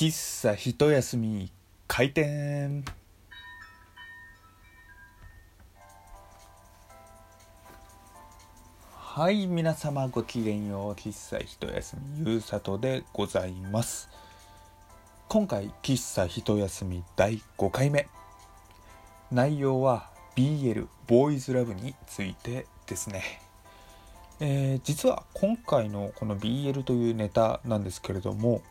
喫茶一休み開店。はい皆様ごきげんよう。喫茶一休みゆうさとでございます。今回喫茶一休み第5回目内容は BL ボーイズラブについてですね。えー、実は今回のこの BL というネタなんですけれども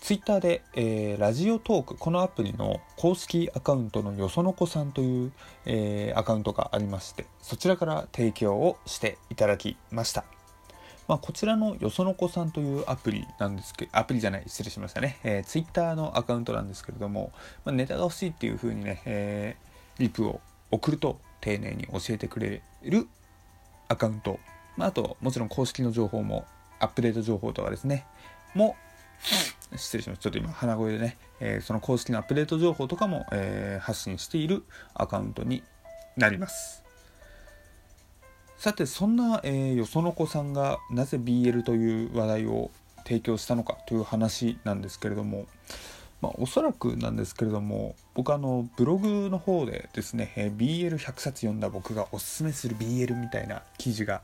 ツイッターで、えー、ラジオトーク、このアプリの公式アカウントのよそのこさんという、えー、アカウントがありまして、そちらから提供をしていただきました。まあ、こちらのよそのこさんというアプリなんですけど、アプリじゃない、失礼しましたね。えー、ツイッターのアカウントなんですけれども、まあ、ネタが欲しいっていう風にね、えー、リプを送ると丁寧に教えてくれるアカウント。まあ、あと、もちろん公式の情報も、アップデート情報とかですね、も失礼します。ちょっと今、鼻声でね、えー、その公式のアップデート情報とかも、えー、発信しているアカウントになります。さて、そんな、えー、よその子さんがなぜ BL という話題を提供したのかという話なんですけれども、まあ、おそらくなんですけれども僕あのブログの方でですね、えー、BL100 冊読んだ僕がおすすめする BL みたいな記事が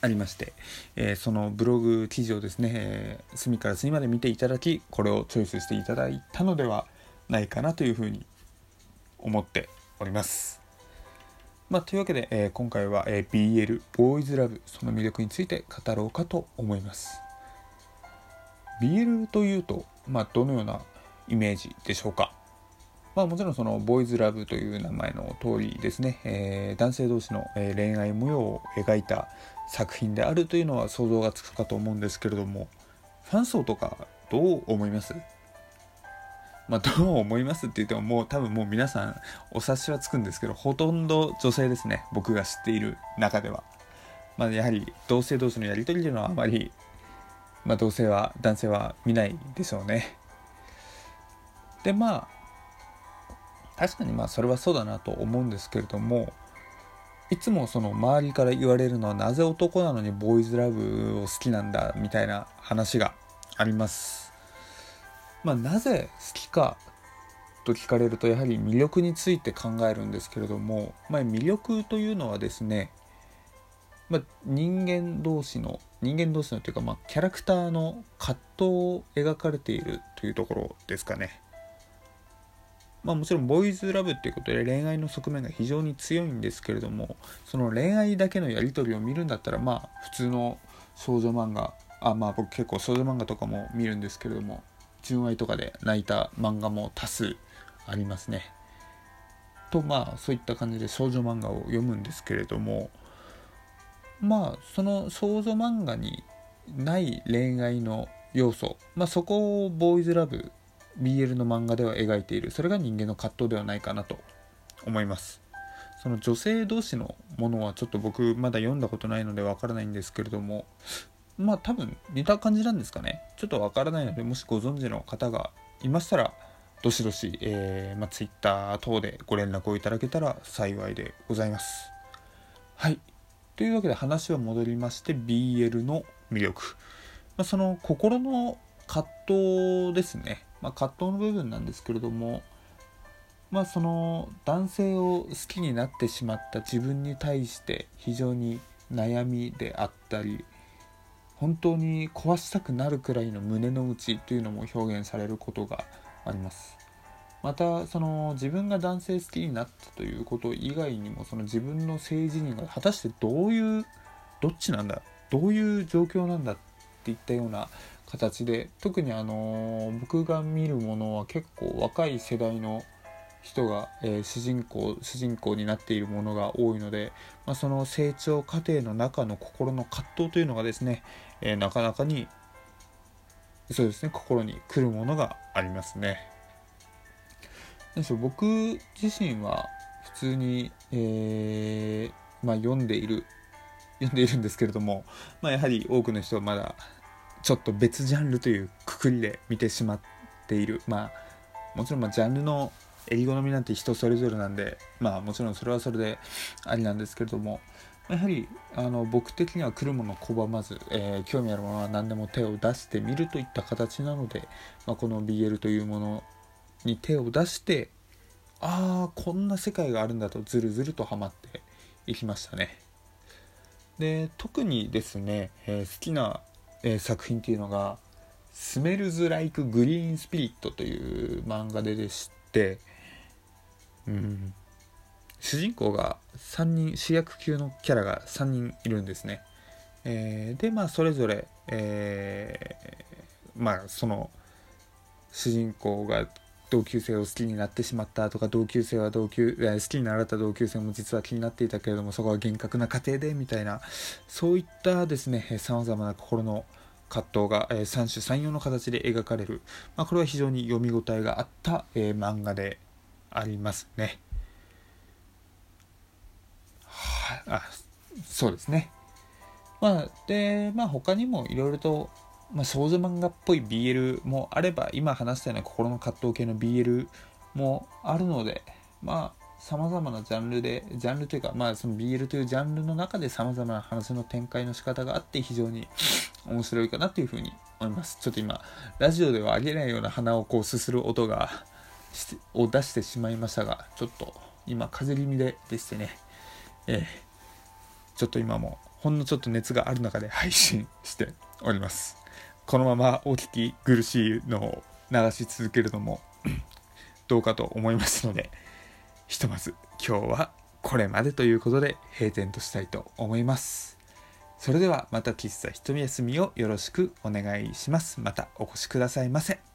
ありまして、えー、そのブログ記事をですね、えー、隅から隅まで見ていただきこれをチョイスしていただいたのではないかなというふうに思っております。まあ、というわけで、えー、今回は、え BL ボーイズラブその魅力について語ろうかと思います。BL というと、まあ、どのようなイメージでしょうか？まあ、もちろんそのボーイズラブという名前の通りですね、えー、男性同士の恋愛模様を描いた作品であるというのは想像がつくかと思うんですけれどもファン層とかどう思います？まあ、どう思いますって言ってももう多分もう皆さんお察しはつくんですけどほとんど女性ですね僕が知っている中では、まあ、やはり同性同士のやり取りというのはあまり、まあ、同性は男性は見ないでしょうね。でまあ確かにまあそれはそうだなと思うんですけれどもいつもその周りから言われるのはなぜ男なのにボーイズラブを好きなんだみたいな話があります。まあ、なぜ好きかと聞かれるとやはり魅力について考えるんですけれども、まあ、魅力というのはですね、まあ、人間同士の人間同士のというか、まあ、キャラクターの葛藤を描かれているというところですかね。まあもちろんボーイズラブっていうことで恋愛の側面が非常に強いんですけれどもその恋愛だけのやり取りを見るんだったらまあ普通の少女漫画あまあ僕結構少女漫画とかも見るんですけれども純愛とかで泣いた漫画も多数ありますね。とまあそういった感じで少女漫画を読むんですけれどもまあその少女漫画にない恋愛の要素まあそこをボーイズラブ BL の漫画では描いている。それが人間の葛藤ではないかなと思います。その女性同士のものはちょっと僕まだ読んだことないのでわからないんですけれどもまあ多分似た感じなんですかね。ちょっとわからないのでもしご存知の方がいましたらどしどし、えーまあ、Twitter 等でご連絡をいただけたら幸いでございます。はい。というわけで話は戻りまして BL の魅力、まあ、その心の葛藤ですね。まあ、葛藤の部分なんですけれども、まあ、その男性を好きになってしまった自分に対して非常に悩みであったり本当に壊したくなるくらいの胸の内というのも表現されることがあります。またその自分が男性好きになったということ以外にもその自分の性自認が果たしてどういうどっちなんだどういう状況なんだっていったような形で特にあの僕が見るものは結構若い世代の人が、えー、主人公主人公になっているものが多いので、まあ、その成長過程の中の心の葛藤というのがですね、えー、なかなかにそうですね心に来るものがありますね。でしょ僕自身は普通に、えー、まあ、読んでいる読んでいるんですけれども、まあ、やはり多くの人はまだちょっと別ジャンルというくくりで見てしまっている。まあもちろんまジャンルの襟好みなんて人それぞれなんでまあもちろんそれはそれでありなんですけれどもやはりあの僕的には来るもの拒まず、えー、興味あるものは何でも手を出してみるといった形なので、まあ、この BL というものに手を出してああこんな世界があるんだとずるずるとハマっていきましたね。で特にですね、えー、好きな、えー、作品っていうのが「スメルズ・ライク・グリーン・スピリット」という漫画ででしてうん。主人公が3人主役級のキャラが3人いるんですね、えー、でまあそれぞれ、えー、まあその主人公が同級生を好きになってしまったとか同級生は同級好きになられた同級生も実は気になっていたけれどもそこは厳格な家庭でみたいなそういったですねさまざまな心の葛藤が、え、三種三様の形で描かれる、まあ、これは非常に読み応えがあった、えー、漫画でありますね。は、あそうですね。まあ、で、まあ他にもいろいろとまあ、少女漫画っぽい BL もあれば今話したような心の葛藤系の BL もあるのでまあさまざまなジャンルでジャンルというかまあその BL というジャンルの中でさまざまな話の展開の仕方があって非常に面白いかなというふうに思います。ちょっと今ラジオでは上げないような鼻をこうすする音がを出してしまいましたがちょっと今風邪気味ででしてね。えー、ちょっと今もほんのちょっと熱がある中で配信しております。このままお聞き苦しいのを流し続けるのも どうかと思いますのでひとまず今日はこれまでということで閉店としたいと思います。それではまた喫茶ひとみ休みをよろしくお願いします。またお越しくださいませ。